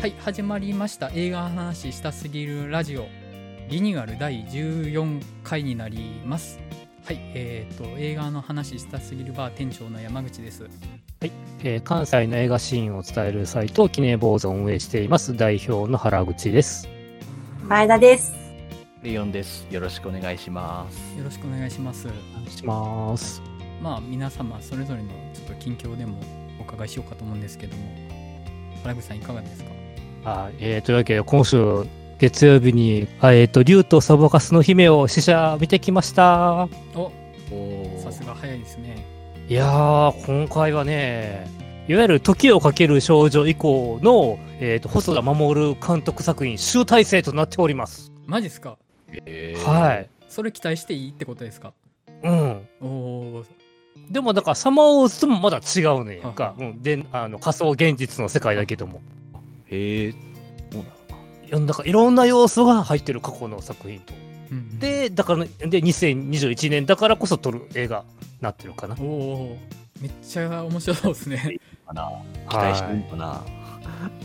はい始まりました映画の話したすぎるラジオリニューアル第14回になりますはいえー、と映画の話したすぎるバー店長の山口ですはい、えー関西の映画シーンを伝えるサイト、キネ坊主を運営しています、代表の原口です。前田です。レオンです。よろしくお願いします。よろしくお願いしますお願いします。まあ皆様それぞれのちょっと近況でもお伺いしようかと思うんですけども原口さんいかがですか？あえーというわけで、今週、月曜日に、あえーと、竜とサボカスの姫を試写見てきました。おおさすが早いですねいやー、今回はね、いわゆる時をかける少女以降の、えーと、細田守監督作品、集大成となっております。マジっすか？えーはい。それ期待していいってことですか？うん。おおーでも、だから、サマーウォーズともまだ違うねんはか。うん。で、あの、仮想現実の世界だけども。へえ。そうなのいや、なんかいろんな要素が入ってる過去の作品と。うんで、だから、で、2021年だからこそ撮る映画なってるかな。おおーめっちゃ面白そうですねかな期待してるのかな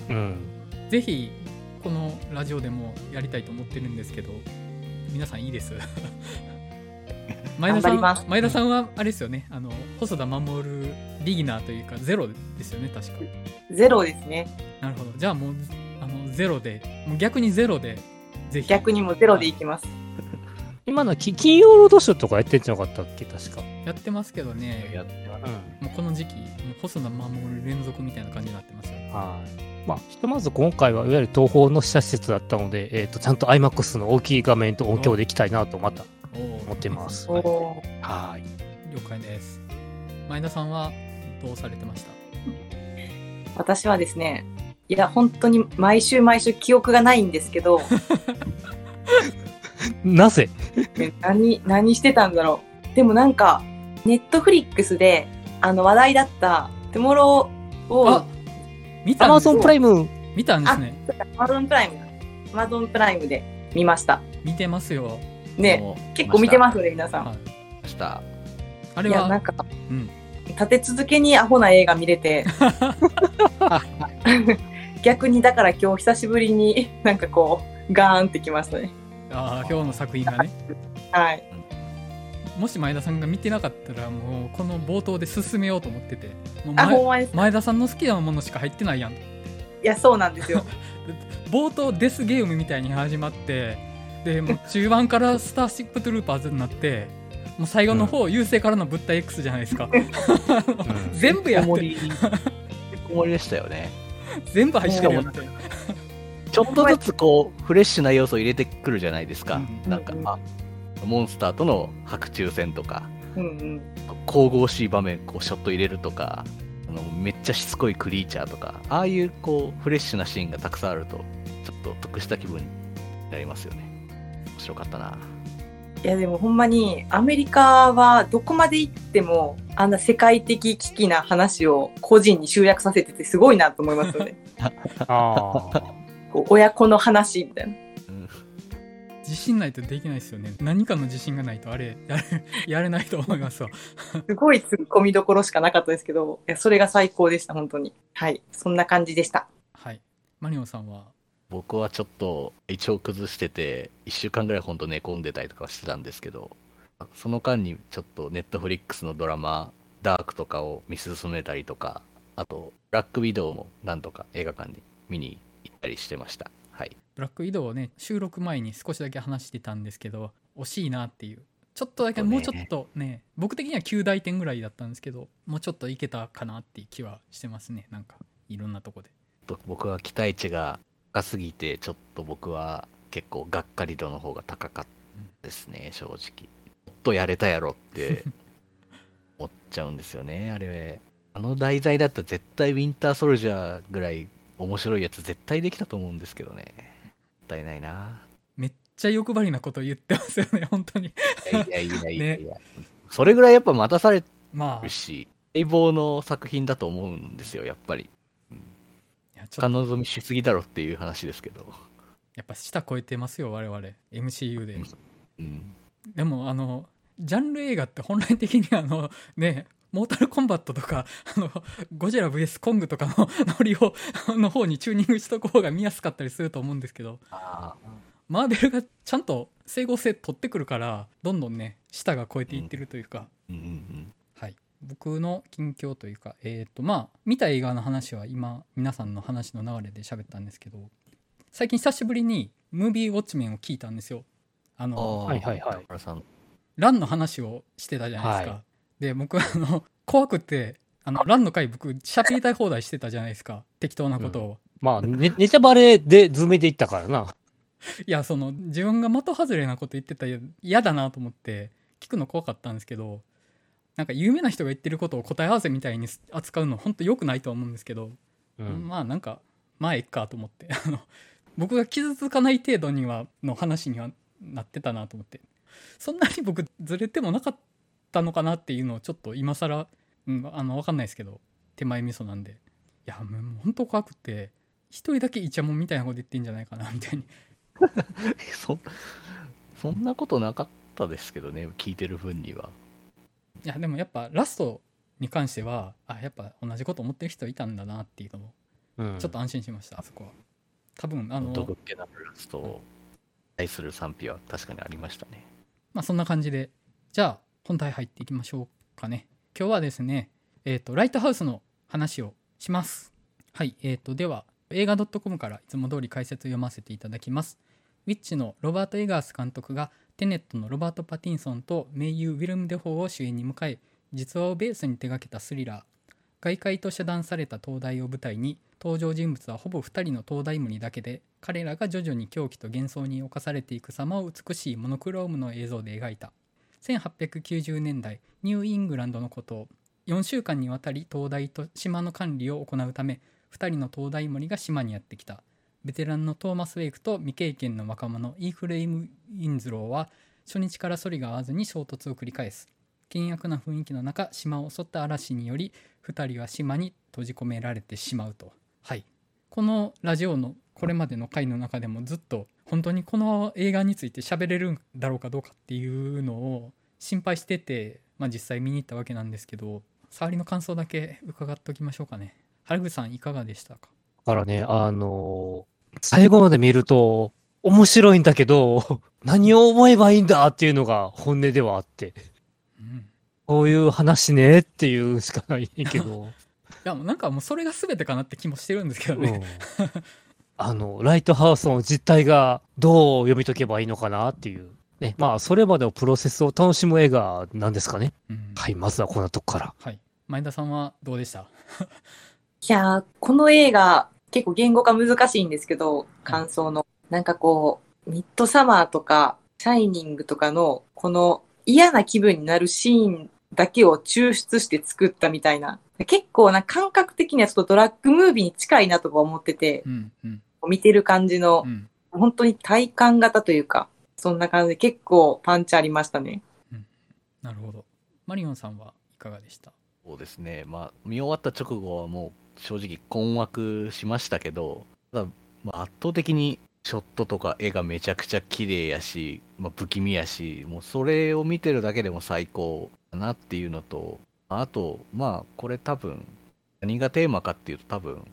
うん。ぜひこのラジオでもやりたいと思ってるんですけど皆さんいいです 前田さん前田さんはあれですよねあの細田守ビギナーというかゼロですよね確かゼロですね。なるほどじゃあもうあのゼロでもう逆にゼロでぜひ逆にもゼロでいきます。今のき金曜ロードショーとかやってんじゃなかったっけ確か。やってますけどねやって。もうこの時期もう細田守連続みたいな感じになってますよはい。まあ、ひとまず今回はいわゆる東宝の試写施設だったので、えっ、と、ちゃんと IMAX の大きい画面と音響でいきたいなとまた思ってます。おはい。了解です前田さんはどうされてました？私はですね、いや、本当に毎週毎週記憶がないんですけど、なぜ？ね何、何してたんだろう。でもなんか、ネットフリックスで、あの話題だった、トゥモロー・ウォー見たんです ?Amazon プライム見たんですねアマゾンプライムだ。アマゾンプライムで見ました。見てますよね、結構見てますよね、皆さん。はいました。あれはなんか、うん立て続けにアホな映画見れて、逆にだから今日久しぶりになんかこう、ガーンってきましたね。あー今日の作品がねはい。もし前田さんが見てなかったらもうこの冒頭で進めようと思っててもうあ、前ほんまです。前田さんの好きなものしか入ってないやんいや、そうなんですよ。冒頭デスゲームみたいに始まってでもう中盤からスターシップトゥルーパーズになってもう最後の方、優勢からの物体 X じゃないですか全部やってるててんこ盛りでしたよね。全部入ってるよってちょっとずつこう、フレッシュな要素を入れてくるじゃないですか。うんなんか、あモンスターとの白昼戦とか、うんうん。神々しい場面、こう、ショット入れるとか、あのめっちゃしつこいクリーチャーとか、ああいうこう、フレッシュなシーンがたくさんあると、ちょっと得した気分になりますよね。面白かったな。いや、でもほんまに、アメリカはどこまで行っても、あんな世界的危機な話を個人に集約させててすごいなと思いますよね。ああ。こう親子の話みたいな。うん自信ないとできないですよね何かの自信がないとあれやれ やれないと思いますわ すごい突っ込みどころしかなかったですけど、いや、それが最高でした、本当に。はい。そんな感じでした。はいマリオンさんは僕はちょっと胃腸崩してて1週間ぐらいほんと寝込んでたりとかしてたんですけどその間にちょっとネットフリックスのドラマ「ダーク」とかを見進めたりとかあと「ブラックビドウ」もなんとか映画館に見に行ったりしてました。はい。ブラック移動をね収録前に少しだけ話してたんですけど惜しいなっていう。ちょっとだけもうちょっとね僕的には9大点ぐらいだったんですけどもうちょっといけたかなっていう気はしてますね。なんかいろんなとこで。と僕は期待値が高すぎてちょっと僕は結構がっかり度の方が高かったですね正直。もっとやれたやろって思っちゃうんですよねあれ。あの題材だったら絶対ウィンターソルジャーぐらい面白いやつ絶対できたと思うんですけどね。もったいないな。めっちゃ欲張りなこと言ってますよね 本当に。いやいやいやいやいや、それぐらいやっぱ待たされまあ。いるし待望の作品だと思うんですよやっぱりやちょっと。彼望みしすぎだろっていう話ですけど。やっぱ舌超えてますよ我々。MCU で。うん。でもあのジャンル映画って本来的にあのねモータルコンバットとか、あの、ゴジラ VS コングとかのノリを、の方にチューニングしとく方が見やすかったりすると思うんですけど、あマーベルがちゃんと整合性取ってくるから、どんどんね、舌が超えていってるというか、うんうんはい。僕の近況というか、えっ、と、まあ、見た映画の話は今、皆さんの話の流れで喋ったんですけど、最近久しぶりに、ムービーウォッチメンを聞いたんですよ。あうん。の、はいはいはい。ランの話をしてたじゃないですか。はで、僕、あの、怖くて、あの、ランの回僕、喋りたい放題してたじゃないですか。適当なことを。まあ、ね、ネタバレでズームでいったからな。いや、その、自分が的外れなこと言ってたら嫌だなと思って、聞くの怖かったんですけど、なんか有名な人が言ってることを答え合わせみたいに扱うの本当良くないとは思うんですけど、うん。まあなんか、まあえっかと思って、あの、僕が傷つかない程度には、の話にはなってたなと思って、そんなに僕ずれてもなかったのかなっていうのをちょっと今更、うん、あの、わかんないですけど、手前味噌なんで。いや、もう本当怖くて、一人だけイチャモンみたいなこと言ってんじゃないかな、みたいに。そそんなことなかったですけどね、聞いてる分には。いや、でもやっぱラストに関しては、あ、やっぱ同じこと思ってる人いたんだなっていうのも、うんちょっと安心しました、あそこは。多分、あの、毒っ気なラストを対する賛否は確かにありましたね。まあそんな感じで、じゃあ本題入っていきましょうかね。今日はですね、えっ、と、ライトハウスの話をします。はい、えっ、と、では、映画 .com からいつも通り解説を読ませていただきます。ウィッチのロバート・エガース監督がテネットのロバート・パティンソンと名優ウィレム・デフォーを主演に迎え、実話をベースに手掛けたスリラー。外界と遮断された灯台を舞台に登場人物はほぼ2人の灯台守だけで彼らが徐々に狂気と幻想に侵されていく様を美しいモノクロームの映像で描いた1890年代ニューイングランドのことを4週間にわたり灯台と島の管理を行うため2人の灯台守が島にやってきたベテランのトーマス・ウェイクと未経験の若者イーフレイム・インズローは初日から反りが合わずに衝突を繰り返す険悪な雰囲気の中島を襲った嵐により2人は島に閉じ込められてしまうと。はい。このラジオのこれまでの回の中でもずっと本当にこの映画について喋れるんだろうかどうかっていうのを心配してて、まあ、実際見に行ったわけなんですけど触りの感想だけ伺っておきましょうかね。原口さんいかがでしたか？からね、あの最後まで見ると、面白いんだけど、何を思えばいいんだっていうのが本音ではあって、うん。こういう話ねっていうしかないけど、いやもうなんかもうそれが全てかなって気もしてるんですけどね、うん。あの、ライトハウスの実態がどう読み解けばいいのかなっていう。ね、まあ、それまでのプロセスを楽しむ映画なんですかね。うん。はい、まずはこんなとこから。はい。前田さんはどうでした？いやー、この映画、結構言語化難しいんですけど、感想の。なんかこう、ミッドサマーとか、シャイニングとかの、この嫌な気分になるシーンだけを抽出して作ったみたいな。結構な感覚的にはちょっとドラッグムービーに近いなとか思っててう、んうん見てる感じのう、ん本当に体感型というか、そんな感じで結構パンチありましたね。なるほどマリオンさんはいかがでした？そうですね。まあ、見終わった直後はもう正直困惑しましたけど、ただ、まあ、圧倒的にショットとか絵がめちゃくちゃ綺麗やし、まあ、不気味やし、もうそれを見てるだけでも最高だなっていうのと、あと、まあ、これ多分、何がテーマかっていうと多分、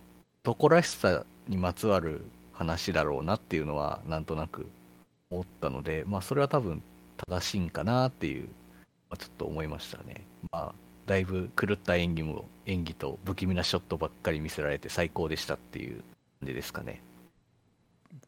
男らしさにまつわる話だろうなっていうのは、なんとなく思ったので、まあ、それは多分正しいんかなっていう、まあ、ちょっと思いましたね。まあだいぶ狂った演技も演技と不気味なショットばっかり見せられて最高でしたっていう感じですかね。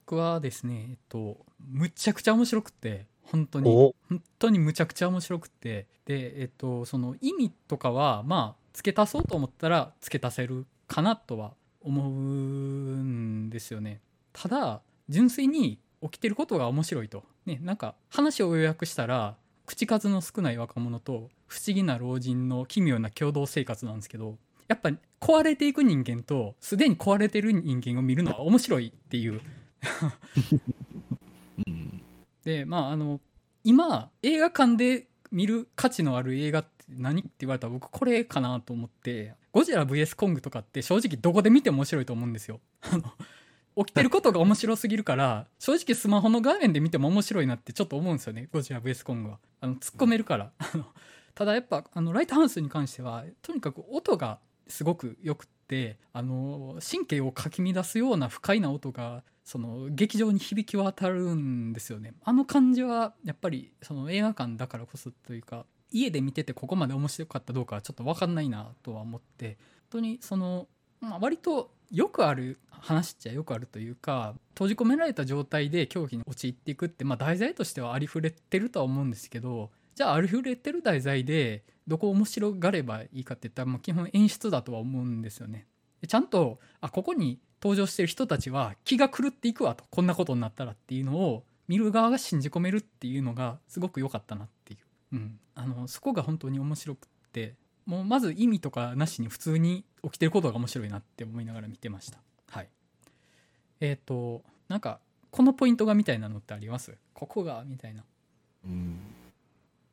僕はですねえっとむちゃくちゃ面白くって本当に。お。本当にむちゃくちゃ面白くって。でえっとその意味とかはまあ付け足そうと思ったら付け足せるかなとは思うんですよね。ただ純粋に起きてることが面白いと。ねなんか話を要約したら口数の少ない若者と不思議な老人の奇妙な共同生活なんですけどやっぱ壊れていく人間とすでに壊れてる人間を見るのは面白いっていううん。でまああの今映画館で見る価値のある映画って何って言われたら僕これかなと思ってゴジラ VS コングとかって正直どこで見ても面白いと思うんですよ。起きてることが面白すぎるから正直スマホの画面で見ても面白いなってちょっと思うんですよね。ゴジラ VS コングは。あの突っ込めるから。あのただやっぱあのライトハウスに関してはとにかく音がすごくよくってあの神経をかき乱すような不快な音がその劇場に響き渡るんですよね。あの感じはやっぱりその映画館だからこそというか家で見ててここまで面白かったどうかはちょっと分かんないなとは思って本当にその、まあ、割とよくある話っちゃよくあるというか閉じ込められた状態で狂気に陥っていくって、まあ、題材としてはありふれてるとは思うんですけどじゃあありふれてる題材でどこ面白がればいいかって言ったら、まあ、基本演出だとは思うんですよね。ちゃんとあここに登場してる人たちは気が狂っていくわとこんなことになったらっていうのを見る側が信じ込めるっていうのがすごく良かったなっていう、うん、あのそこが本当に面白くってもうまず意味とかなしに普通に起きてることが面白いなって思いながら見てました。はい。えっ、ー、となんかこのポイントがみたいなのってあります？ここがみたいな。うん。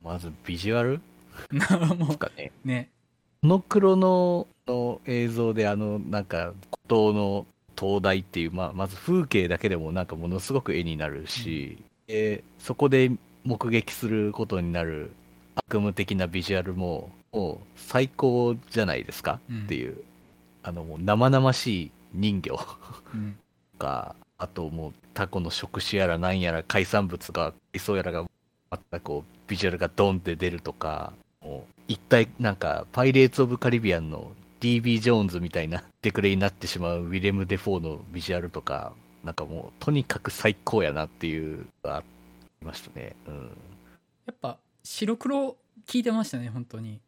まずビジュアル？もうかね。ね。モノクロのの映像であのなんか孤島の灯台っていう、まあ、まず風景だけでもなんかものすごく絵になるし、うん、えそこで目撃することになる悪夢的なビジュアルももう最高じゃないですか、うん、っていう。あのもう生々しい人形。が、あともうタコの触手やらなんやら海産物が海藻やらがまたこうビジュアルがドンって出るとかもう一体なんかパイレーツ・オブ・カリビアンの DB ジョーンズみたいなデクレになってしまうウィレム・デ・フォーのビジュアルとかなんかもうとにかく最高やなっていうのがありましたね、うん、やっぱ白黒聞いてましたね本当に、うん、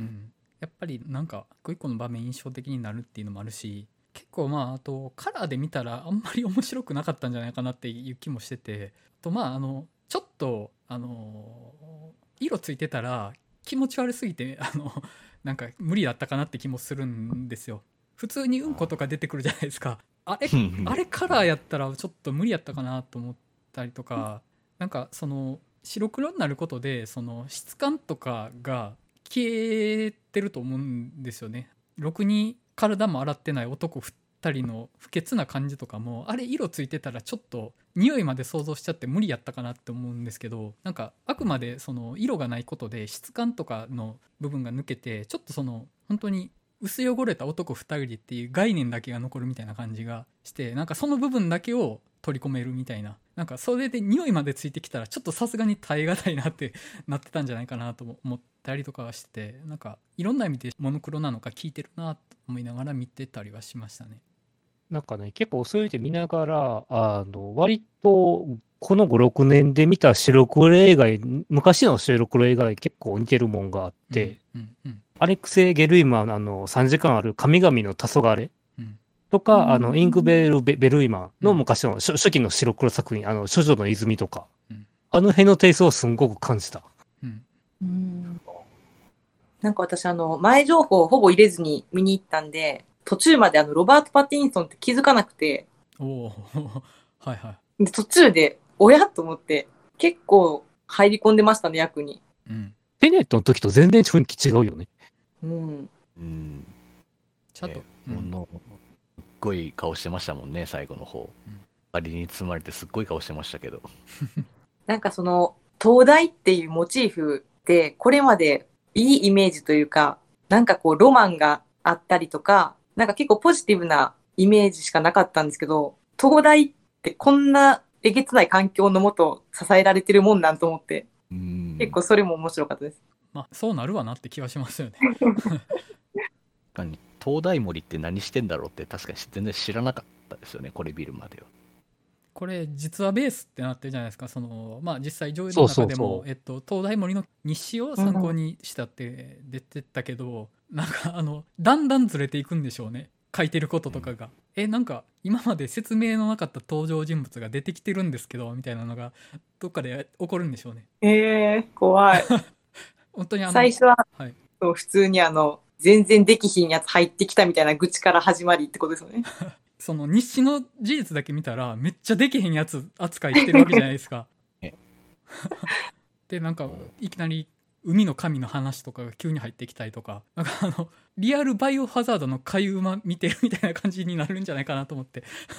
うん、やっぱりなんか一個一個の場面印象的になるっていうのもあるし結構まああとカラーで見たらあんまり面白くなかったんじゃないかなっていう気もしててとまああのちょっとあの色ついてたら気持ち悪すぎて あのなんか無理だったかなって気もするんですよ。普通にうんことか出てくるじゃないですか。あれあれカラーやったらちょっと無理やったかなと思ったりとかなんかその白黒になることでその質感とかが消えてると思うんですよね。ろくに体も洗ってない男2人の不潔な感じとかもあれ色ついてたらちょっと匂いまで想像しちゃって無理やったかなって思うんですけどなんかあくまでその色がないことで質感とかの部分が抜けてちょっとその本当に薄汚れた男2人っていう概念だけが残るみたいな感じがしてなんかその部分だけを取り込めるみたいななんかそれで匂いまでついてきたらちょっとさすがに耐え難いなってなってたんじゃないかなと思ったりとかはしてなんかいろんな意味でモノクロなのか聞いてるなと思いながら見てたりはしましたね。なんかね、結構そういうて見ながら、あの、割と、この5、6年で見た白黒映画、昔の白黒映画に結構似てるもんがあって、うんうんうん、アレクセイ・ゲルイマン、あの、3時間ある神々の黄昏とか、うん、あの、インクベル・ベルイマンの昔の初期の白黒作品、あの、処女の泉とか、うん、あの辺のテイストをすんごく感じた。うんなんか私、あの、前情報をほぼ入れずに見に行ったんで、途中まであの、ロバート・パティンソンって気づかなくて、おお はいはい。で、途中で、おやと思って、結構入り込んでましたね、役に。うん。テネットの時と全然雰囲気違うよね。うん。うん。ちゃんと、うん、すっごい顔してましたもんね、最後の方。うん、ありに包まれてすっごい顔してましたけど。なんかその、東大っていうモチーフって、これまでいいイメージというか、なんかこう、ロマンがあったりとか、なんか結構ポジティブなイメージしかなかったんですけど、東大ってこんなえげつない環境のもと支えられてるもんなんと思って、結構それも面白かったです。まあ、そうなるわなって気はしますよね。確かに、東大森って何してんだろうって確かに全然知らなかったですよね、これ見るまでは。これ実はベースってなってるじゃないですかその、まあ、実際上映の中でもえっと、東大森の日誌を参考にしたって出てたけど、うん、なんかあのだんだんずれていくんでしょうね書いてることとかが、うん、えなんか今まで説明のなかった登場人物が出てきてるんですけどみたいなのがどっかで起こるんでしょうね。えー、怖い。本当にあの最初は、はい、そう普通にあの全然できひんやつ入ってきたみたいな愚痴から始まりってことですよね。その日誌の事実だけ見たらめっちゃできへんやつ扱いしてるわけじゃないですか。でなんかいきなり海の神の話とかが急に入ってきたりとか。なんかあのリアルバイオハザードの海馬見てるみたいな感じになるんじゃないかなと思って。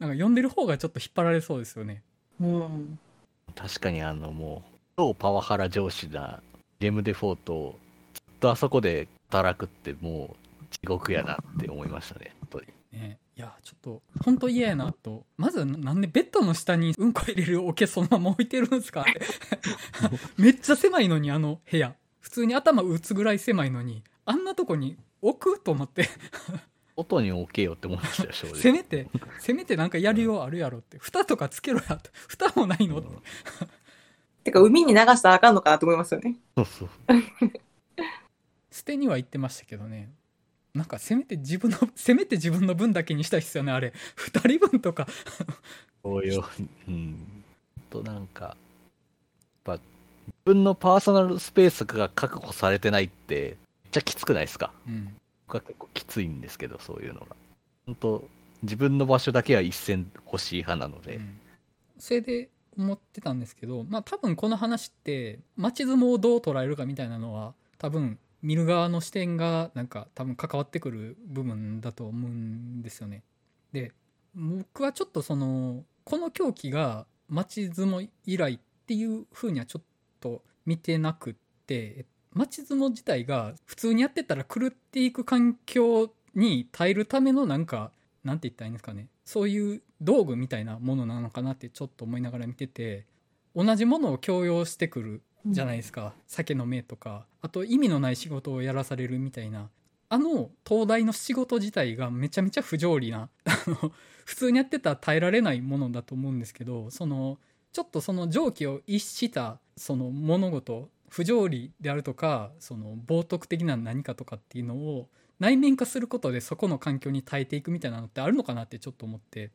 なんか読んでる方がちょっと引っ張られそうですよね。うん、確かにあのもう超パワハラ上司なゲームデフォートとあそこで働くってもう地獄やなって思いましたね本当に。ねいやちょっと本当嫌やなと。まずなんでベッドの下にうんこ入れる桶そのまま置いてるんですか めっちゃ狭いのにあの部屋。普通に頭打つぐらい狭いのにあんなとこに置くと思って。外に置けよって思いましたよ正直。せめてせめてなんかやりようあるやろって。蓋とかつけろやって蓋もないのって。てか、海に流したらあかんのかなと思いますよね。そうそう 捨てには言ってましたけどね。なんかせめて自分の せめて自分の分だけにしたいっすよねあれ。2人分とか。こういううん。となんかやっぱ自分のパーソナルスペースが確保されてないってめっちゃきつくないですか？うん。僕は結構きついんですけどそういうのが。本当自分の場所だけは一線欲しい派なので、うん。それで思ってたんですけどまあ多分この話って町相撲をどう捉えるかみたいなのは多分見る側の視点がなんか多分関わってくる部分だと思うんですよね。で僕はちょっとそのこの狂気が町相撲以来っていう風にはちょっと見てなくって町相撲自体が普通にやってたら狂っていく環境に耐えるためのなんかなんて言ったらいいんですかねそういう道具みたいなものなのかなってちょっと思いながら見てて同じものを強要してくるじゃないですか、酒の目とか。あと意味のない仕事をやらされるみたいな。あの東大の仕事自体がめちゃめちゃ不条理な。普通にやってたら耐えられないものだと思うんですけどそのちょっとその常軌を逸したその物事不条理であるとかその冒涜的な何かとかっていうのを内面化することでそこの環境に耐えていくみたいなのってあるのかなってちょっと思って。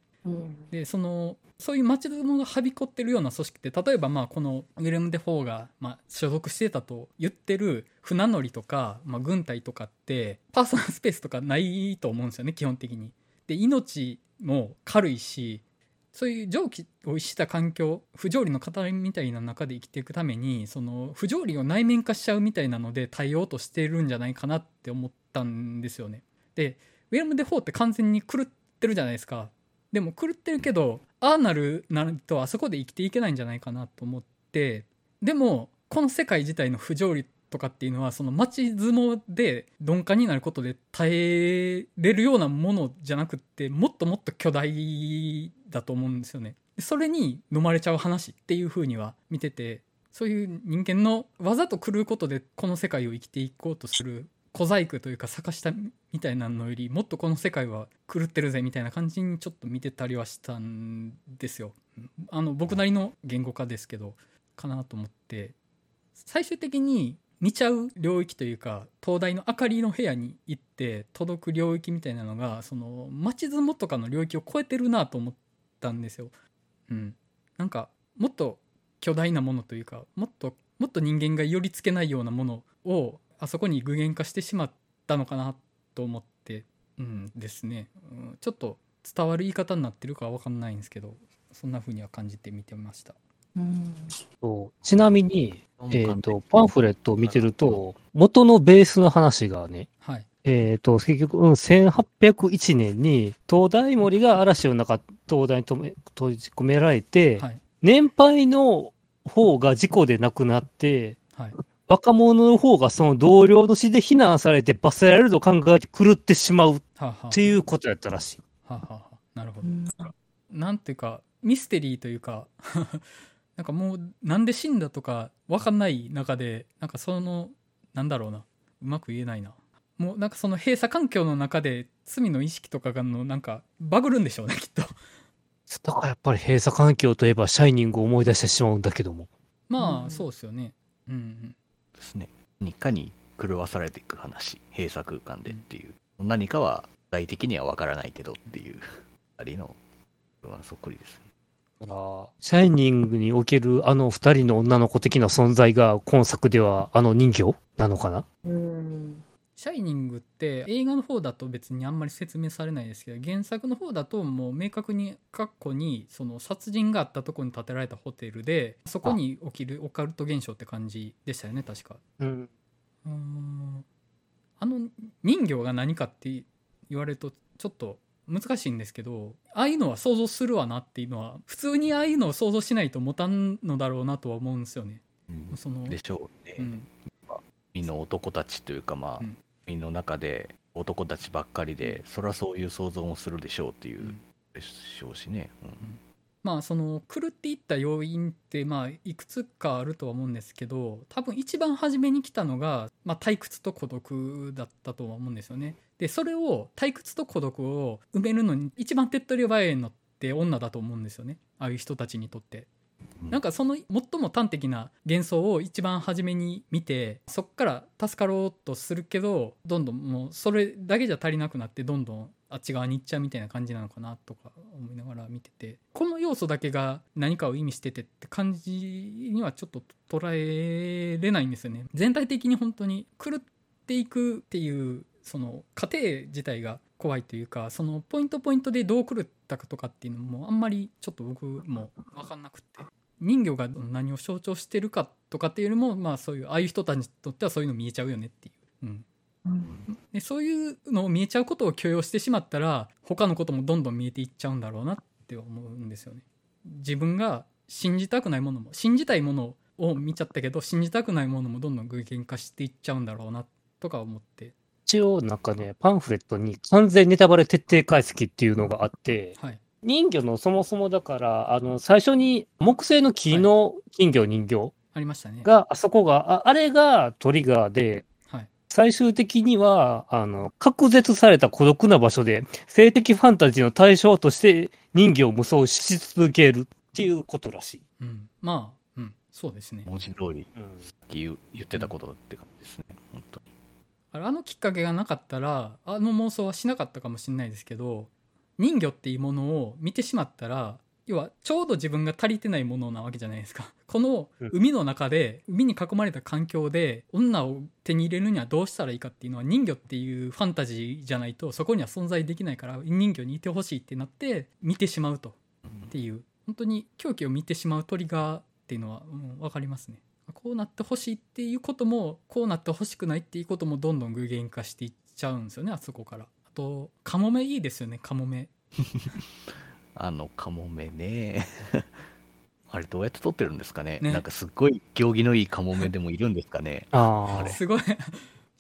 でそのそういう町相撲がはびこってるような組織って例えばまあこのウィレム・デ・フォーがまあ所属してたと言ってる船乗りとか、まあ、軍隊とかってパーソナルスペースとかないと思うんですよね基本的に。で命も軽いしそういう常軌を逸した環境不条理の塊みたいな中で生きていくためにその不条理を内面化しちゃうみたいなので対応としてるんじゃないかなって思ったんですよね。でウィレム・デ・フォーって完全に狂ってるじゃないですか。でも狂ってるけどああなるなるとあそこで生きていけないんじゃないかなと思ってでもこの世界自体の不条理とかっていうのはその町相撲で鈍感になることで耐えれるようなものじゃなくってもっともっと巨大だと思うんですよね。それに飲まれちゃう話っていう風には見ててそういう人間のわざと狂うことでこの世界を生きていこうとする小細工というか坂下みたいなのよりもっとこの世界は狂ってるぜみたいな感じにちょっと見てたりはしたんですよ。あの僕なりの言語化ですけどかなと思って最終的に見ちゃう領域というか東大の明かりの部屋に行って届く領域みたいなのがその町相撲とかの領域を超えてるなと思ったんですよ。うん、なんかもっと巨大なものというかもっともっと人間が寄りつけないようなものをあそこに具現化してしまったのかなと思って、うんですね、うん、ちょっと伝わる言い方になってるかは分かんないんですけどそんな風には感じて見てました。うん。そう。ちなみに、えっ、と、パンフレットを見てると、元のベースの話がね、はい、えっ、と、結局、うん、1801年に、東大森が嵐の中、東大にとめ閉じ込められて、はい。年配の方が事故で亡くなって、はい若者の方がその同僚の死で非難されて罰せられると考えて狂ってしまうっていうことやったらしい。はあはあはあ。なるほど。うん。なんていうかミステリーというか なんかもうなんで死んだとか分かんない中でなんかそのなんだろうな。うまく言えないな。もうなんかその閉鎖環境の中で罪の意識とかがのなんかバグるんでしょうね きっと。だからやっぱり閉鎖環境といえば、シャイニングを思い出してしまうんだけども。まあ、うん。そうですよね。うんうんですね。何かに狂わされていく話閉鎖空間でっていう、何かは具体的には分からないけどっていうありのこれはそっくりですね。だからシャイニングにおけるあの二人の女の子的な存在が今作ではあの人形なのかな？うん。シャイニングって映画の方だと別にあんまり説明されないですけど原作の方だともう明確に過去にその殺人があったところに建てられたホテルでそこに起きるオカルト現象って感じでしたよね確か。うん。うーんあの人形が何かって言われるとちょっと難しいんですけどああいうのは想像するわなっていうのは普通にああいうのを想像しないと持たんのだろうなとは思うんですよね。うん、そのでしょうね。うんみんな男たちというかまあ、うんみんなの中で男たちばっかりで、そりゃそういう想像もするでしょうっていううんでしょうしね。うんまあその狂っていった要因ってまあいくつかあるとは思うんですけど多分一番初めに来たのが、まあ、退屈と孤独だったとは思うんですよね。でそれを退屈と孤独を埋めるのに一番手っ取り早いのって女だと思うんですよねああいう人たちにとって。なんかその最も端的な幻想を一番初めに見てそっから助かろうとするけどどんどんもうそれだけじゃ足りなくなってどんどんあっち側に行っちゃうみたいな感じなのかなとか思いながら見てて。この要素だけが何かを意味しててって感じにはちょっと捉えれないんですよね。全体的に本当に狂っていくっていうその過程自体が怖いというかそのポイントポイントでどう狂ったかとかっていうのもあんまりちょっと僕も分かんなくて。人魚が何を象徴してるかとかっていうよりもまあそういうああいう人たちにとってはそういうの見えちゃうよねっていう。うんでそういうのを見えちゃうことを許容してしまったら他のこともどんどん見えていっちゃうんだろうなって思うんですよね。自分が信じたくないものも信じたいものを見ちゃったけど信じたくないものもどんどん具現化していっちゃうんだろうなとか思って一応なんかね、パンフレットに完全ネタバレ徹底解析っていうのがあって、はい人魚のそもそもだから、あの、最初に木製の木の金魚人形ありましたね。が、あそこが、ああれがトリガーで、はい最終的には、あの、隔絶された孤独な場所で、性的ファンタジーの対象として人魚を無双し続けるっていうことらしい。うん、まあ、うん、そうですね。文字通り、さっき言う言ってたことって感じですね。本当に。あれあのきっかけがなかったらあの妄想はしなかったかもしれないですけど人魚っていうものを見てしまったら要はちょうど自分が足りてないものなわけじゃないですか。このうん。海の中で海に囲まれた環境で女を手に入れるにはどうしたらいいかっていうのは人魚っていうファンタジーじゃないとそこには存在できないから人魚にいてほしいってなって見てしまうとっていう。本当に狂気を見てしまうトリガーっていうのは、うん、分かりますね。こうなってほしいっていうこともこうなってほしくないっていうこともどんどん具現化していっちゃうんですよねあそこから。あとカモメいいですよねカモメ。あのカモメね。あれどうやって撮ってるんですかね。ね。なんかすっごい行儀のいいカモメでもいるんですかね。ああ、すごい。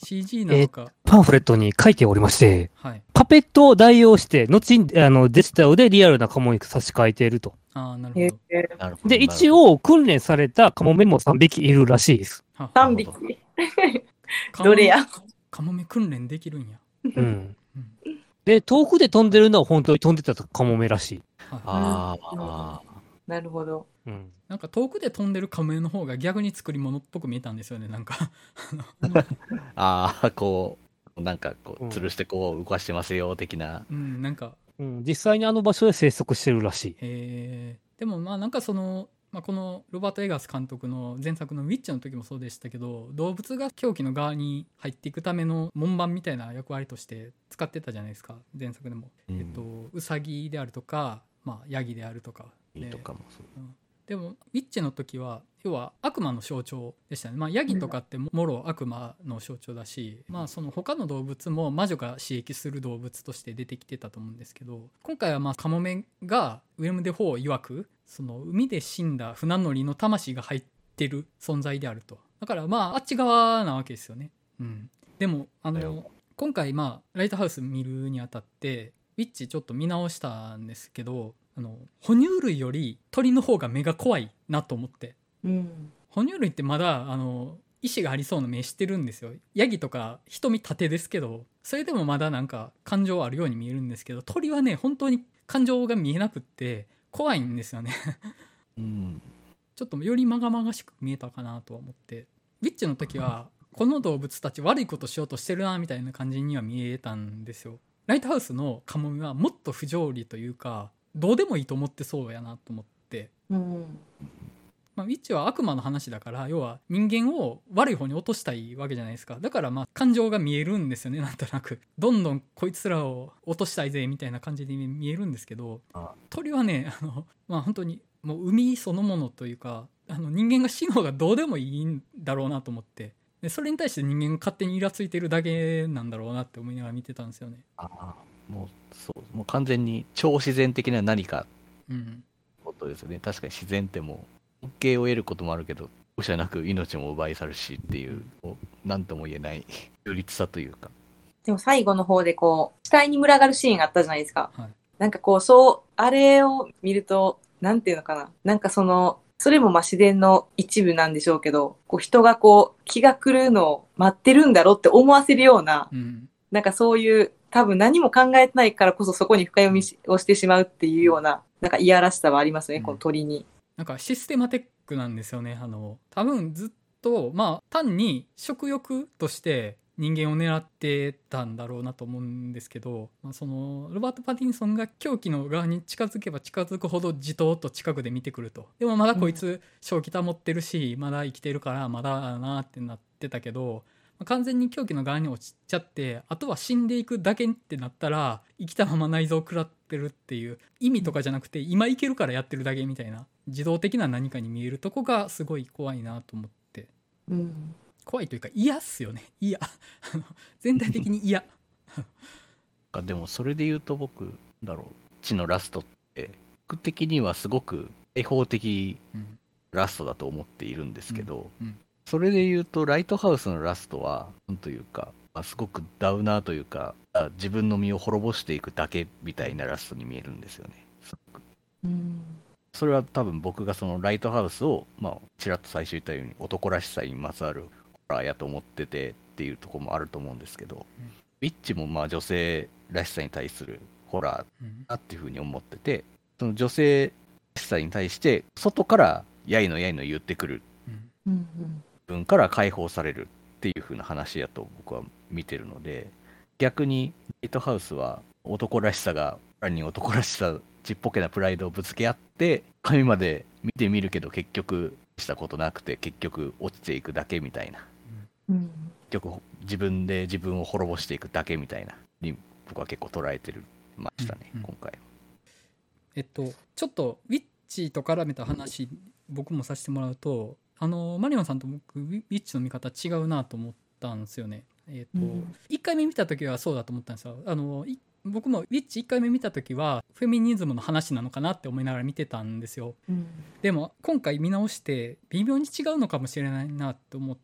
CG なのか、パンフレットに書いておりまして、はい。パペットを代用して、後にあのデジタルでリアルなカモに差し替えていると。ああなるほへど。えなるほど。で、一応訓練されたカモメも3匹いるらしいです。は3匹。どれや？カモメ訓練できるんや、うん。うんで、遠くで飛んでるのは本当に飛んでたカモメらしい。はいあーあなるほど。うん。なんか遠くで飛んでるカモメの方が逆に作り物っぽく見えたんですよねなんかー、あーこう、なんかこう、うん吊るしてこう動かしてますよ、的な。うんなんかうん、実際にあの場所で生息してるらしい。へえでもまあなんかその、まあ、このロバート・エガース監督の前作の「ウィッチ」の時もそうでしたけど動物が狂気の側に入っていくための門番みたいな役割として使ってたじゃないですか前作でも、うん。えっとウサギであるとか、まあ、ヤギであるとか。いいとかもそう。でもウィッチの時は要は悪魔の象徴でしたね、まあ、ヤギとかってもろ悪魔の象徴だし、まあその他の動物も魔女が使役する動物として出てきてたと思うんですけど今回はまあカモメがウィレム・デ・フォー曰くその海で死んだ船乗りの魂が入ってる存在であると。だからまああっち側なわけですよね、うん、でもあの今回まあライトハウス見るにあたってウィッチちょっと見直したんですけどあの哺乳類より鳥の方が目が怖いなと思って。うん。哺乳類ってまだあの意志がありそうな目してるんですよ。ヤギとか瞳縦ですけどそれでもまだなんか感情あるように見えるんですけど鳥はね本当に感情が見えなくって怖いんですよね。うん。ちょっとよりまがまがしく見えたかなとは思って。ウィッチの時はこの動物たち悪いことしようとしてるなみたいな感じには見えたんですよ。ライトハウスのカモメはもっと不条理というかどうでもいいと思ってそうやなと思って。うん。まあ、ウィッチは悪魔の話だから要は人間を悪い方に落としたいわけじゃないですか。だからまあ感情が見えるんですよねなんとなく。どんどんこいつらを落としたいぜみたいな感じで見えるんですけどあ。鳥はねあのまあ本当にもう海そのものというかあの人間が死の方がどうでもいいんだろうなと思って。でそれに対して人間が勝手にイラついてるだけなんだろうなって思いながら見てたんですよね。ああ、もう、そう、もう完全に超自然的な何かうん。ことですよね。確かに自然ってもう、恩恵を得ることもあるけど、容赦なく命も奪い去るしっていう何とも言えない両立さというか。でも最後の方でこう死体に群がるシーンがあったじゃないですか、はい、なんかこうそうあれを見るとなんていうのかな。なんかそのそれもまあ自然の一部なんでしょうけど、こう人がこう気が狂うのを待ってるんだろうって思わせるような、うん、なんかそういう多分何も考えてないからこそそこに深読みをしてしまうっていうような、なんかいやらしさはありますね、うん、この鳥に。なんかシステマテックなんですよね。あの、多分ずっと、まあ単に食欲として人間を狙ってたんだろうなと思うんですけど、まあ、そのロバート・パティンソンが狂気の側に近づけば近づくほどじとっと近くで見てくるとでもまだこいつ正気保ってるし、まだ生きてるからまだだなってなってたけど、まあ、完全に狂気の側に落ちちゃってあとは死んでいくだけってなったら生きたまま内臓を食らってるっていう意味とかじゃなくて今生きるからやってるだけみたいな自動的な何かに見えるとこがすごい怖いなと思って。うん怖いというか嫌っすよね。嫌。全体的に嫌。でもそれで言うと僕だろう。地のラストって僕的にはすごく恵方的ラストだと思っているんですけど、うん。うん、それで言うとライトハウスのラストは何というかすごくダウナーというか自分の身を滅ぼしていくだけみたいなラストに見えるんですよね。うんそれは多分僕がそのライトハウスを、まあ、ちらっと最初言ったように男らしさにまつわるラーやと思っててっていうところもあると思うんですけど、うん、ウィッチもまあ女性らしさに対するホラーだっていうふうに思ってて、その女性らしさに対して外からやいのやいの言ってくる分から解放されるっていうふうな話やと僕は見てるので逆にライトハウスは男らしさがらに男らしさちっぽけなプライドをぶつけ合って神まで見てみるけど結局したことなくて結局落ちていくだけみたいな。うん、結局自分で自分を滅ぼしていくだけみたいなに僕は結構捉えてるましたね、うんうん、今回えっとちょっとウィッチと絡めた話僕もさせてもらうとあのマリオンさんと僕ウィッチの見方違うなと思ったんですよね。えっと、うん、1回目見た時はそうだと思ったんですよ。あの僕もウィッチ1回目見た時はフェミニズムの話なのかなって思いながら見てたんですよ、うん、でも今回見直して微妙に違うのかもしれないなって思っ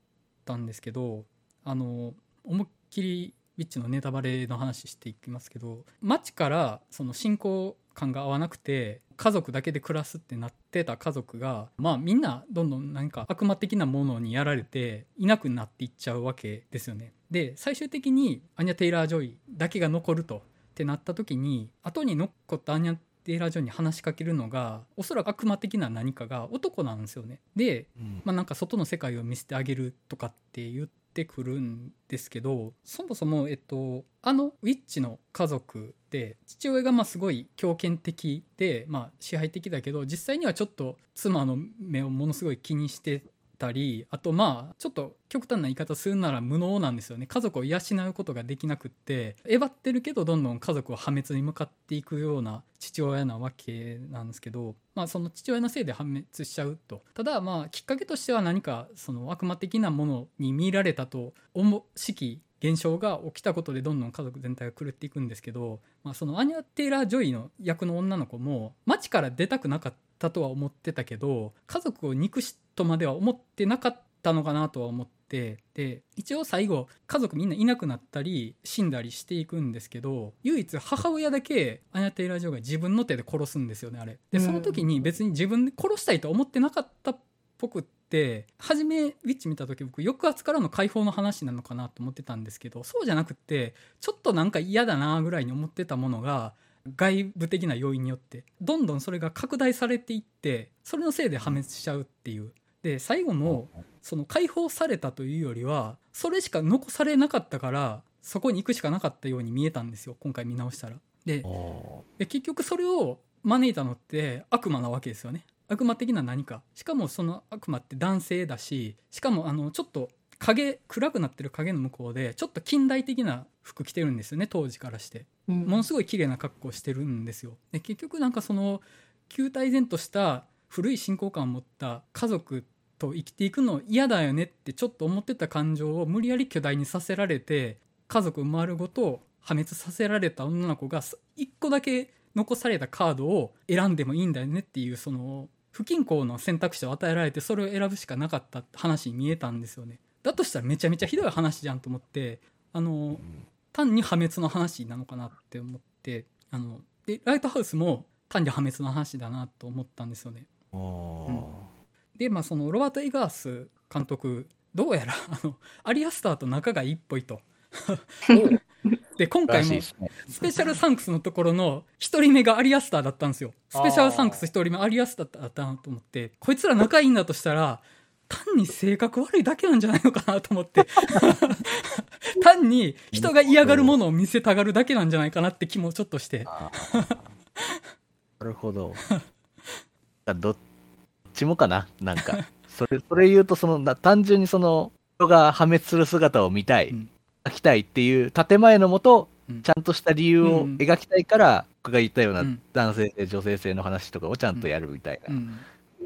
たんですけどあの思いっきりウィッチのネタバレの話していきますけど街からその信仰感が合わなくて家族だけで暮らすってなってた家族がまあみんなどんどん何か悪魔的なものにやられていなくなっていっちゃうわけですよね。で最終的にアニャ・テイラー・ジョイだけが残るとってなった時に後に残ったアニャ・テイラー・ジョイに話しかけるのがおそらく悪魔的な何かが男なんですよね。で、うん、まあなんか外の世界を見せてあげるとかって言っててくるんですけどそもそも、えっと、あのウィッチの家族で父親がまあすごい強権的で、まあ、支配的だけど実際にはちょっと妻の目をものすごい気にしてたりあとまあちょっと極端な言い方するなら無能なんですよね。家族を養うことができなくってえばってるけどどんどん家族を破滅に向かっていくような父親なわけなんですけど、まあ、その父親のせいで破滅しちゃうと。ただまあきっかけとしては何かその悪魔的なものに見られたと思しき現象が起きたことでどんどん家族全体が狂っていくんですけど、まあ、そのアニャ・テイラー・ジョイの役の女の子も街から出たくなかったとは思ってたけど家族を憎しとまでは思ってなかったのかなとは思ってで一応最後家族みんないなくなったり死んだりしていくんですけど唯一母親だけアニャ・テイラー・ジョイが自分の手で殺すんですよねあれ。でその時に別に自分で殺したいと思ってなかったっぽくって初めウィッチ見た時僕抑圧からの解放の話なのかなと思ってたんですけどそうじゃなくってちょっとなんか嫌だなぐらいに思ってたものが外部的な要因によってどんどんそれが拡大されていってそれのせいで破滅しちゃうっていう。で最後のその解放されたというよりはそれしか残されなかったからそこに行くしかなかったように見えたんですよ今回見直したら。で結局それを招いたのって悪魔なわけですよね悪魔的な何か。しかもその悪魔って男性だししかもあのちょっと影暗くなってる影の向こうでちょっと近代的な服着てるんですよね当時からして、うん、ものすごい綺麗な格好してるんですよ。で結局なんかその球体然とした古い信仰感を持った家族と生きていくの嫌だよねってちょっと思ってた感情を無理やり巨大にさせられて家族丸ごと破滅させられた女の子が一個だけ残されたカードを選んでもいいんだよねっていうその不均衡の選択肢を与えられてそれを選ぶしかなかった話に見えたんですよねだとしたらめちゃめちゃひどい話じゃんと思ってあの単に破滅の話なのかなって思ってあのでライトハウスも単に破滅の話だなと思ったんですよね。うん、でまあそのロバート・エガース監督どうやらあのアリアスターと仲がいいっぽいと。で今回もスペシャルサンクスのところの1人目がアリアスターだったんですよ。スペシャルサンクス1人目アリアスターだったなと思って。こいつら仲いいんだとしたら単に性格悪いだけなんじゃないのかなと思って。単に人が嫌がるものを見せたがるだけなんじゃないかなって気もちょっとして。なるほど。どっちもかななんか。それそれ言うとその単純にその人が破滅する姿を見たい、うん、描きたいっていう建前のもと、うん、ちゃんとした理由を描きたいから、僕が言ったような男性性、女性性の話とかをちゃんとやるみたいな。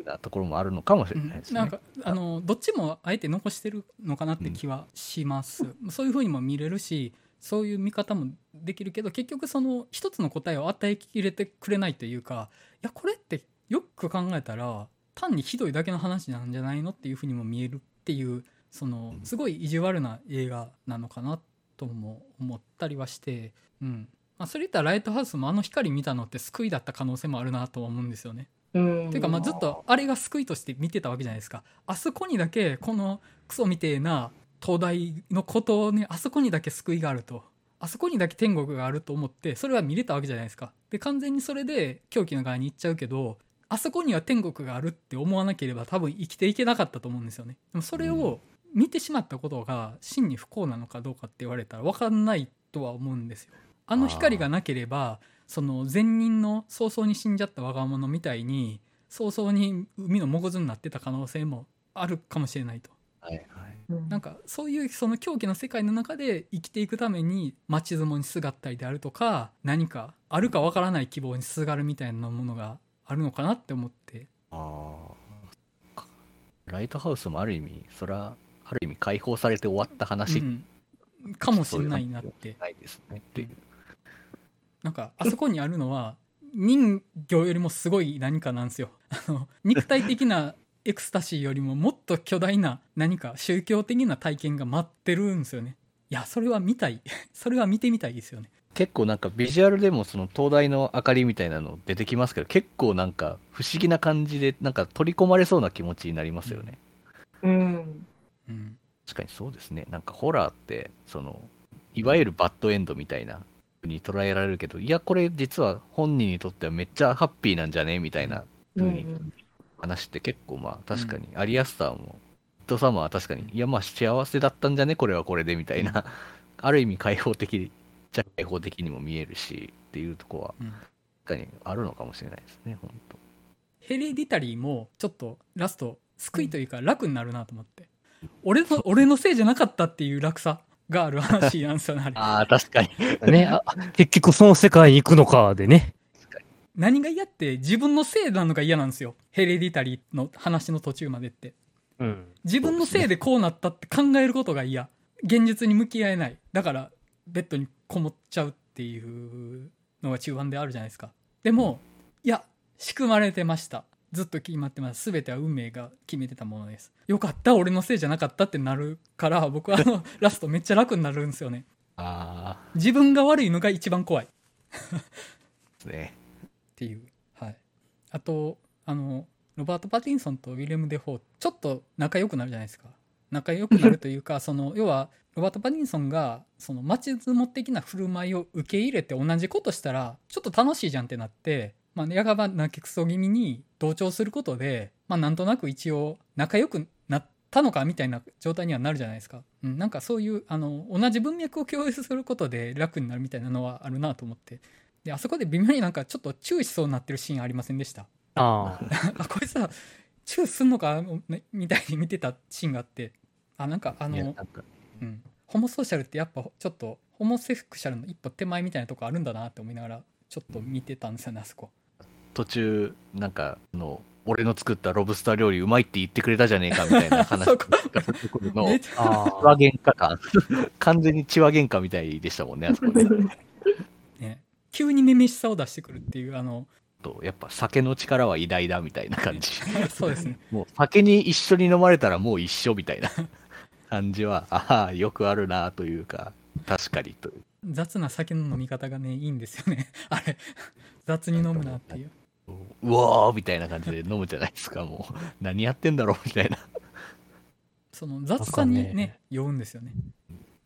なところもあるのかもしれないですね。なんかあのどっちもあえて残してるのかなって気はします。うん、そういうふうにも見れるし、そういう見方もできるけど、結局その一つの答えを与えきれてくれないというか、いやこれってよく考えたら単にひどいだけの話なんじゃないのっていうふうにも見えるっていうそのすごい意地悪な映画なのかなとも思ったりはして、うん。まあ、それ言ったらライトハウスもあの光見たのって救いだった可能性もあるなとは思うんですよね。ていうかまあずっとあれが救いとして見てたわけじゃないですか。あそこにだけこのクソみてえな東大のことにあそこにだけ救いがあると。あそこにだけ天国があると思ってそれは見れたわけじゃないですか。で完全にそれで狂気の側に行っちゃうけどあそこには天国があるって思わなければ多分生きていけなかったと思うんですよね。でもそれを見てしまったことが真に不幸なのかどうかって言われたら分かんないとは思うんですよ。あの光がなければその前任の早々に死んじゃった我が物みたいに早々に海の藻になってた可能性もあるかもしれないと。はいはい、なんかそういうその狂気の世界の中で生きていくために町相撲にすがったりであるとか何かあるかわからない希望にすがるみたいなものがあるのかなって思って。ああライトハウスもある意味それはある意味解放されて終わった話、うん、かもしれないなってないですねっていうなんかあそこにあるのは人魚よりもすごい何かなんですよ。あの肉体的なエクスタシーよりももっと巨大な何か宗教的な体験が待ってるんですよね。いやそれは見たい それは見てみたいですよね。結構なんかビジュアルでもその灯台の明かりみたいなの出てきますけど結構なんか不思議な感じでなんか取り込まれそうな気持ちになりますよね。うん、うん、確かにそうですね。なんかホラーってそのいわゆるバッドエンドみたいなに捉えられるけど、いや、これ実は本人にとってはめっちゃハッピーなんじゃね？みたいな風に話して結構まあ確かに、アリアスターも、ヒットサマーは確かに、いやまあ幸せだったんじゃね？これはこれでみたいな、ある意味開放的、じゃ開放的にも見えるしっていうとこは、確かにあるのかもしれないですね、本当。ヘレディタリーもちょっとラスト救いというか楽になるなと思って。俺の、俺のせいじゃなかったっていう楽さ。がある話なんですよね、あれ。ああ、確かに。ねあ、結局その世界に行くのかでね。何が嫌って自分のせいなのが嫌なんですよ。ヘレディタリーの話の途中までって。うん、自分のせいでこうなったって考えることが嫌。現実に向き合えない。だから、ベッドにこもっちゃうっていうのが中盤であるじゃないですか。でも、いや、仕組まれてました。ずっと決まってます。全ては運命が決めてたものです。よかった、俺のせいじゃなかったってなるから、僕はあの、ラストめっちゃ楽になるんですよね。ああ。自分が悪いのが一番怖い。ね。っていう。はい。あと、あの、ロバート・パティンソンとウィレム・デフォー、ちょっと仲良くなるじゃないですか。仲良くなるというか、その、要は、ロバート・パティンソンが、その、マチズモ的な振る舞いを受け入れて同じことしたら、ちょっと楽しいじゃんってなって、まあ、半ばやけくそ気味に同調することで、まあ、なんとなく一応仲良くなったのかみたいな状態にはなるじゃないですか。うん、なんかそういうあの同じ文脈を共有することで楽になるみたいなのはあるなと思って。であそこで微妙になんかちょっとチューしそうになってるシーンありませんでした？あ あこれさチューすんのかみたいに見てたシーンがあって。あなんかあのうん、ホモソーシャルってやっぱちょっとホモセクシャルの一歩手前みたいなとこあるんだなって思いながらちょっと見てたんですよねあそこ。途中なんかの俺の作ったロブスター料理うまいって言ってくれたじゃねえかみたいな話。の血話喧嘩感 完全に血話喧嘩みたいでしたもんねあそこね。ね。急にめめしさを出してくるっていうあのとやっぱ酒の力は偉大だみたいな感じ。そうですね。もう酒に一緒に飲まれたらもう一緒みたいな。感じはああよくあるなというか確かにという。雑な酒の飲み方がねいいんですよね。あれ。雑に飲むなっていううわーみたいな感じで飲むじゃないですかもう。何やってんだろうみたいな。その雑さにねね。酔うんですよね。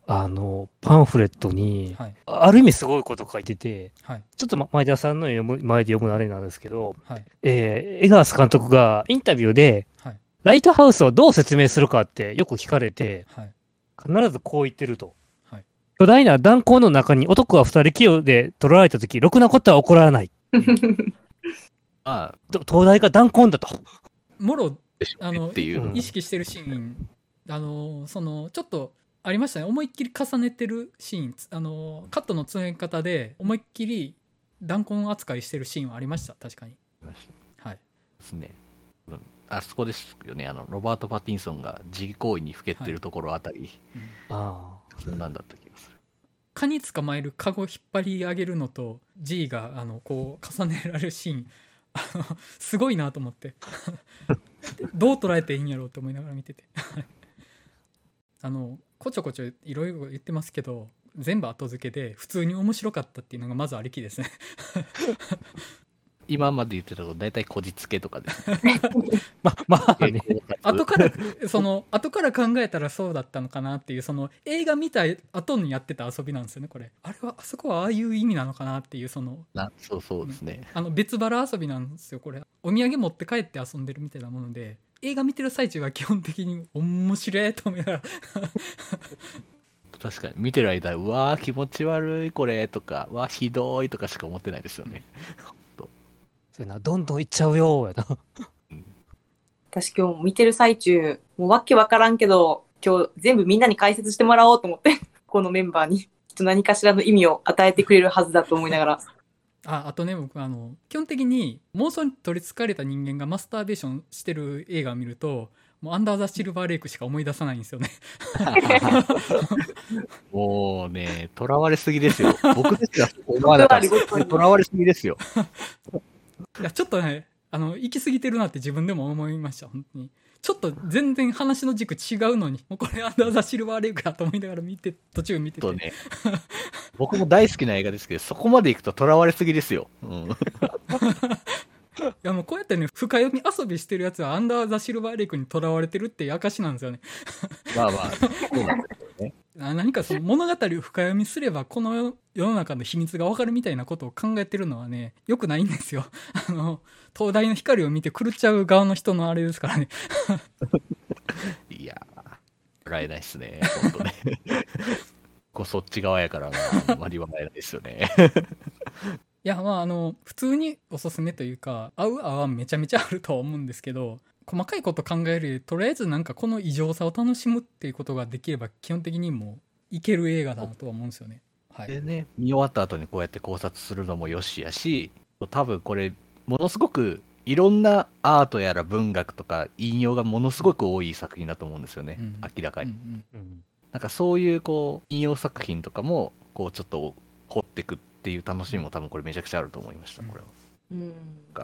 あの、パンフレットに、はい。ある意味すごいこと書いてて、はい。ちょっとま前田さんの読む前で読むのあれなんですけど、はい。えー江川監督がインタビューで、はい。ライトハウスをどう説明するかってよく聞かれて、はい。必ずこう言ってると。はい。巨大な弾坑の中に男が二人器用で取られたとき、ろくなことは起こらない。まあと東大が弾坑だと。もろあのっていう、うん。意識してるシーン。あのそのちょっとありましたね。思いっきり重ねてるシーン。あのカットの詰め方で思いっきり弾痕扱いしてるシーンはありました。確かに。はい。ですね。うん。あそこですよね、あの、ロバート・パティンソンが自己行為にふけってるところあたり、あそんなんだった気がする。蚊に捕まえるカゴ引っ張り上げるのと G があのこう重ねられるシーンすごいなと思って。どう捉えていいんやろうと思いながら見てて。あのこちょこちょいろいろ言ってますけど全部後付けで普通に面白かったっていうのがまずありきですね。今まで言ってたこと、大体こじつけとかです。ま、まあね。後からその後から考えたらそうだったのかなっていうその映画見た後にやってた遊びなんですよねこれあれはあそこはああいう意味なのかなっていうそのなそうそうですね。あの別腹遊びなんですよこれお土産持って帰って遊んでるみたいなもので映画見てる最中は基本的に面白いと思いながら 確かに、見てる間、うわー気持ち悪いこれとか、うわーひどいとかしか思ってないですよね。そうやな、どんどんいっちゃうよ、やな。私今日見てる最中、もうわけわからんけど、今日全部みんなに解説してもらおうと思って、このメンバーに、きっと何かしらの意味を与えてくれるはずだと思いながら。ああとね僕あの基本的に妄想に取りつかれた人間がマスターベーションしてる映画を見るともうアンダー・ザ・シルバー・レイクしか思い出さないんですよね もうね、囚われすぎですよ。僕ですら思わなかったです。囚われすぎですよ。いやちょっとねあの行き過ぎてるなって自分でも思いました本当にちょっと全然話の軸違うのにもうこれアンダー・ザ・シルバー・レイクだと思いながら見て途中見てて、とね、僕も大好きな映画ですけど、そこまで行くと囚われすぎですよ。うん。いやもうこうやってね深読み遊びしてるやつはアンダー・ザ・シルバー・レイクにとらわれてるっていう証なんですよねまあまあ、そうなんですよね。あ何かその物語を深読みすればこの世の中の秘密がわかるみたいなことを考えてるのはねよくないんですよ あの東大の光を見て狂っちゃう側の人のあれですからねいやー、笑えないっすね、本当ね。こうそっち側やからな、あんまり笑えないですよね。いやまああの普通におすすめというか合う合わんめちゃめちゃあるとは思うんですけど細かいこと考えるよりとりあえずなんかこの異常さを楽しむっていうことができれば基本的にもういける映画だなとは思うんですよねはいでね、見終わった後にこうやって考察するのもよしやし、多分これ、ものすごくいろんなアートやら文学とか引用がものすごく多い作品だと思うんですよね、うん明らかに。うんうんうんなんかそういうこう引用作品とかもこうちょっと掘っていくっていう楽しみも多分これめちゃくちゃあると思いました、これは。うん。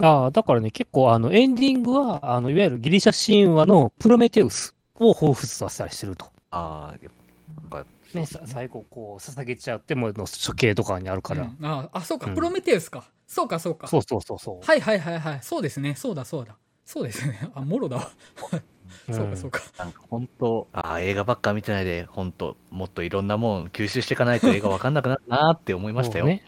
ああ、だからね、結構、あの、エンディングは、あの、いわゆるギリシャ神話のプロメテウスを彷彿させたりしてると。ああ、やっぱね、さ最後、こう、捧げちゃってもの処刑とかにあるから。うん。ああそうか、うん。プロメテウスか。そうかそうか。そうそうそうそう。はいはいはいはい。そうですね。そうだそうだ。そうですね。あもろだわ。そうかそうか。なんか本当、ああ、映画ばっか見てないで、本当、もっといろんなもん吸収していかないと映画わかんなくなるなって思いましたよ。そうね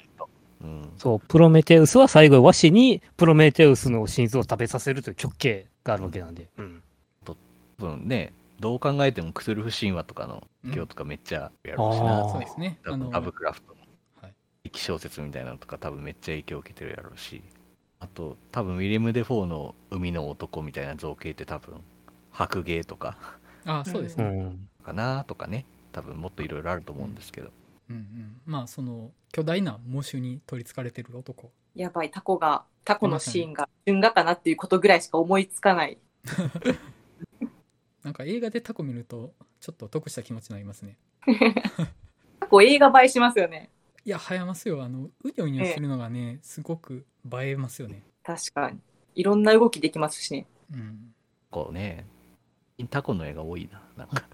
うん、そう、プロメテウスは最後、和紙にプロメテウスの心臓を食べさせるという極刑があるわけなんで。うん。多分ね、どう考えてもクスルフ神話とかのうん今日とかめっちゃやろうしな、あー。そうですね。あのラブクラフトのはい。歴史小説みたいなのとか多分めっちゃ影響を受けてるやろうし、あと多分ウィリアム・デ・フォーの海の男みたいな造形って多分白芸とか。あそうですうね、ん。かなとかね、多分もっといろいろあると思うんですけど、うん。うん、まあその巨大な喪主に取りつかれてる男やばい、タコが、タコのシーンが旬だったなっていうことぐらいしか思いつかない。なんか映画でタコ見るとちょっと得した気持ちになりますねタコ映画映えしますよね。いや映えますよあのうにょうにょするのがね、すごく映えますよね確かに。いろんな動きできますしね。うん。こうね、タコの絵が多いな、なんか。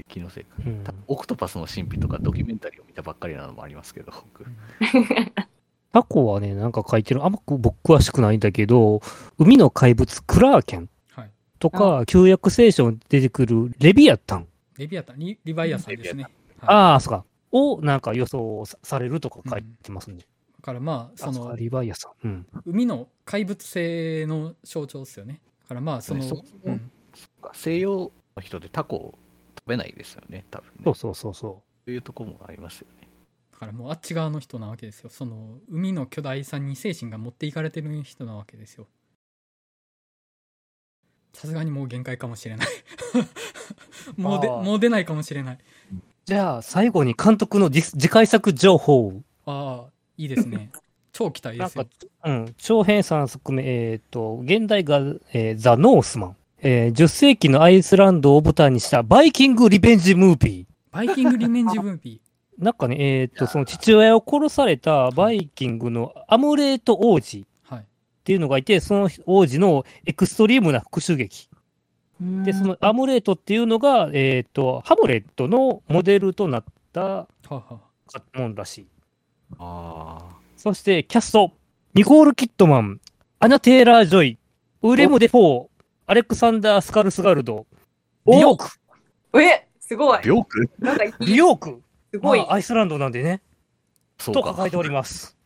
って気のせいか。うんオクトパスの神秘とかドキュメンタリーを見たばっかりなのもありますけど、僕。タコはね、なんか書いてる、あんま僕詳しくないんだけど、海の怪物クラーケンはい。とか、旧約聖書に出てくるレビアタン。レビアタン、リリヴァイアさんですね。はいああ、そうか。をなんか予想さされるとか書いてますね。だからまあ、その、リヴァイアさん。うん。海の怪物性の象徴ですよね。だからまあ、その、そううん西洋の人でタコを食べないですよね、多分ね。そうそうそうそそういうとこもありますよね。だからもうあっち側の人なわけですよ。その海の巨大さに精神が持っていかれてる人なわけですよ。さすがにもう限界かもしれない。もうでもう出ないかもしれない。う。じゃあ、最後に監督の次次回作情報。ああ、いいですね。超期待ですよなんか。、うん、長編3作目、えっ、と、原題が、えー The Northman。えー10世紀のアイスランドを舞台にしたバイキング・リベンジ・ムービバイキングリベンジムービー。なんかね、えっ、と、その父親を殺されたバイキングのアムレート王子っー。はい。ていうのがいて、その王子のエクストリームな復讐劇。で、そのアムレートっていうのが、えっ、と、ハムレットのモデルとなったもんらしい。あそして、キャスト、ニコール・キッドマン、アニャ・テイラー・ジョイ、ウィレム・デフォー、アレクサンダー・スカルスガルド、ビョーク、え、すごいあ。。ビョークなんかいい、ビョーク、すごい。まあ、アイスランドなんでね、そうか。と書いております。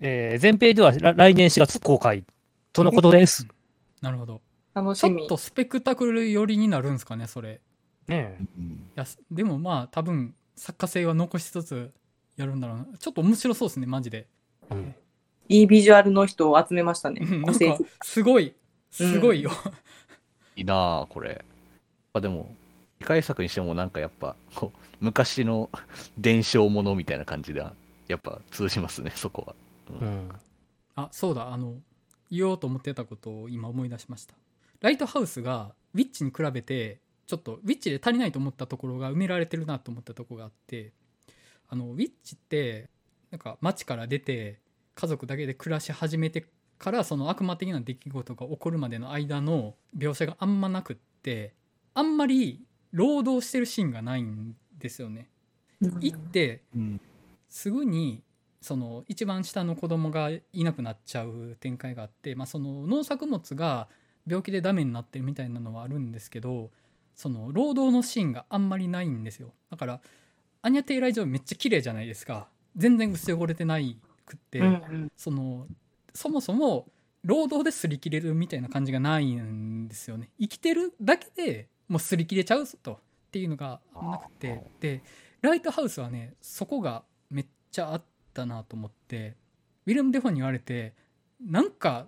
えー、前編ではら来年4月公開、とのことです。なるほど。楽しみちょっ。とスペクタクル寄りになるんですかね、それ。ねうんいやすでもまあ、多分作家性は残しつつやるんだろうな。ちょっと面白そうですね、マジで。え、うんいいビジュアルの人を集めましたねすごい、すごいよ。いいなあこれ。あでも、次回作にしてもなんかやっぱ、昔の伝承ものみたいな感じで、やっぱ通じますね、そこは。うんあそうだあの言おうと思ってたことを今思い出しましたライトハウスがウィッチに比べてちょっとウィッチで足りないと思ったところが埋められてるなと思ったところがあってあのウィッチってなんか街から出て家族だけで暮らし始めてからその悪魔的な出来事が起こるまでの間の描写があんまなくってあんまり労働してるシーンがないんですよね。行ってうん。すぐにその一番下の子供がいなくなっちゃう展開があって、まあ、その農作物が病気でダメになってるみたいなのはあるんですけどその労働のシーンがあんまりないんですよだからアニャ・テイラー以上めっちゃ綺麗じゃないですか全然薄汚れてないくって、そのそもそも労働で擦り切れるみたいな感じがないんですよね。生きてるだけでもう擦り切れちゃうぞと。っていうのがなくて。でライトハウスはねそこがめっちゃあったなと思って。ウィルム・デフォンに言われてなんか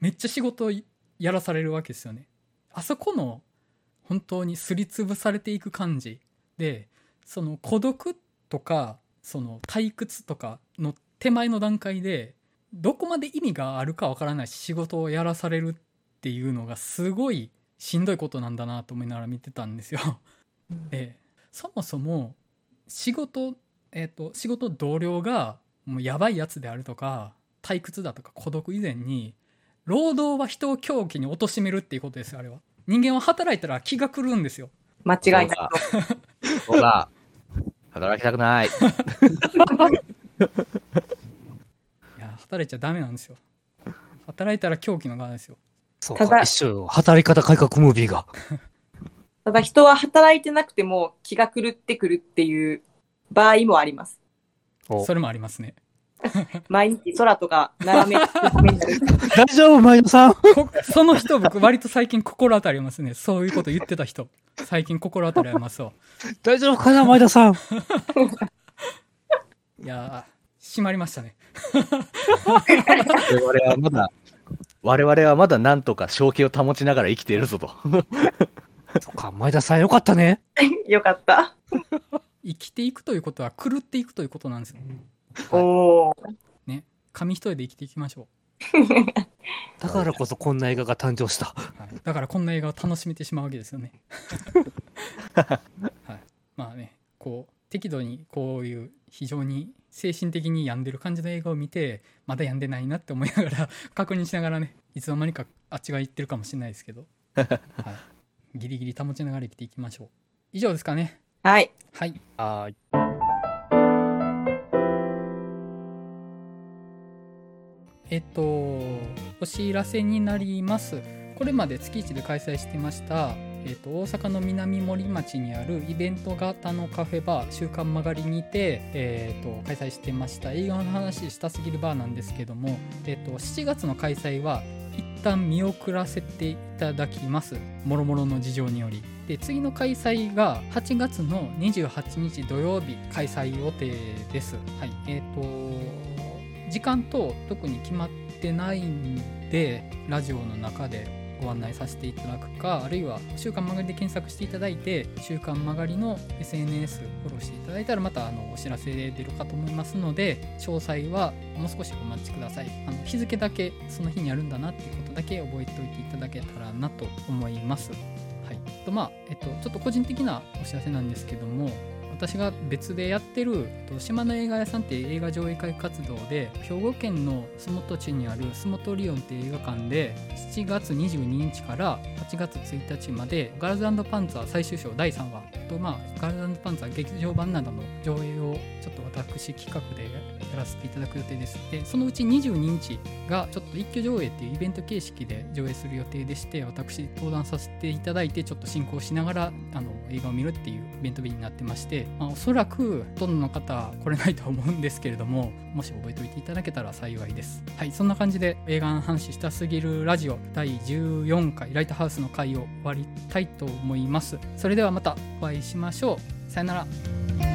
めっちゃ仕事やらされるわけですよね。あそこの本当にすりつぶされていく感じ。でその孤独とかその退屈とかの手前の段階でどこまで意味があるかわからない仕事をやらされるっていうのがすごいしんどいことなんだなと思いながら見てたんですよ。でそもそも仕事、えっと仕事同僚がもうやばいやつであるとか退屈だとか孤独以前に労働は人を狂気に貶めるっていうことですよあれは。人間は働いたら気が狂うんですよ。間違いない。そうだ。働きたくない。働いちゃダメなんですよ。働いたら狂気の側ですよ。そうただか、一緒働き方改革ムービーが。ただ人は働いてなくても気が狂ってくるっていう場合もあります。おそれもありますね。毎日空とか斜め斜めになる。大丈夫、前田さん。こその人僕割と最近心当たりありますね。そういうこと言ってた人。最近心当たりありますわ。大丈夫かな、前田さん。いやー、閉まりましたね。我々はまだ、我々はまだなんとか正気を保ちながら生きているぞと。そっか、前田さんよかったね。よかった。生きていくということは狂っていくということなんですよ。おお。紙一重で生きていきましょ だからこそこんな映画が誕生した。う。はい、だからこんな映画を楽しめてしまうわけですよね。はい、まあね、こう、適度にこういう非常に精神的に病んでる感じの映画を見てまだ病んでないなって思いながら 確認しながらねいつの間にかあっちが言ってるかもしれないですけど、はい、ギリギリ保ちながら生きていきましょう。以上ですかね。はい。はい。はい。えっとお知らせになります。これまで月1で開催してましたえーと、大阪の南森町にあるイベント型のカフェバー「週刊曲がり」にて、えーと、開催してました。映画の話したすぎるバーなんですけども、えーと、7月の開催は一旦見送らせていただきます。もろもろの事情により。で次の開催が8月の28日土曜日開催予定です。はい。え、ー、と時間と特に決まってないんでラジオの中で。ご案内させていただくかあるいは「週刊曲がり」で検索していただいて「週刊曲がり」の SNS フォローしていただいたらまたあのお知らせ出るかと思いますので詳細はもう少しお待ちください。あの日付だけその日にあるんだなっていうことだけ覚えておいていただけたらなと思います。はい。とまあえっとちょっと個人的なお知らせなんですけども私が別でやってる島の映画屋さんって映画上映会活動で兵庫県の洲本地にある洲本リオンって映画館で7月22日から8月1日までガールズパンツァー最終章第3話とまあガールズパンツァー劇場版などの上映をちょっと私企画でやらせていただく予定です。でそのうち22日がちょっと一挙上映っていうイベント形式で上映する予定でして私登壇させていただいてちょっと進行しながらあの映画を見るっていうイベント日になってましてまあ、おそらくほとんどの方来れないと思うんですけれどももし覚えておいていただけたら幸いです。はいそんな感じで映画の話したすぎるラジオ第14回ライトハウスの回を終わりたいと思います。それではまたお会いしましょう。さよなら。